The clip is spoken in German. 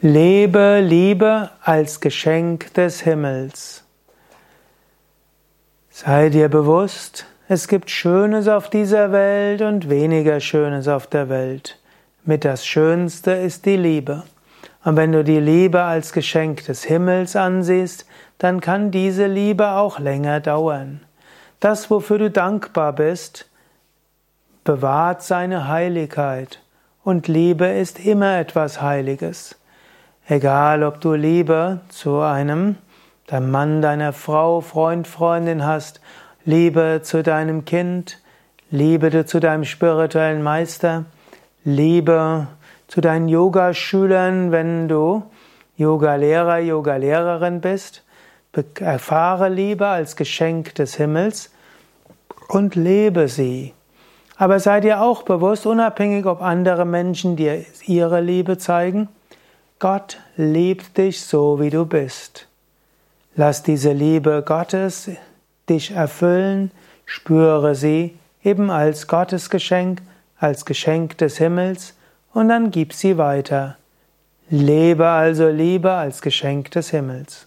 Lebe Liebe als Geschenk des Himmels. Sei dir bewusst, es gibt Schönes auf dieser Welt und weniger Schönes auf der Welt. Mit das Schönste ist die Liebe. Und wenn du die Liebe als Geschenk des Himmels ansiehst, dann kann diese Liebe auch länger dauern. Das, wofür du dankbar bist, bewahrt seine Heiligkeit. Und Liebe ist immer etwas Heiliges. Egal, ob du Liebe zu einem, deinem Mann, deiner Frau, Freund, Freundin hast, Liebe zu deinem Kind, Liebe zu deinem spirituellen Meister, Liebe zu deinen Yogaschülern, wenn du Yogalehrer, Yogalehrerin bist, erfahre Liebe als Geschenk des Himmels und lebe sie. Aber sei dir auch bewusst, unabhängig ob andere Menschen dir ihre Liebe zeigen, Gott liebt dich so, wie du bist. Lass diese Liebe Gottes dich erfüllen, spüre sie eben als Gottes Geschenk, als Geschenk des Himmels und dann gib sie weiter. Lebe also Liebe als Geschenk des Himmels.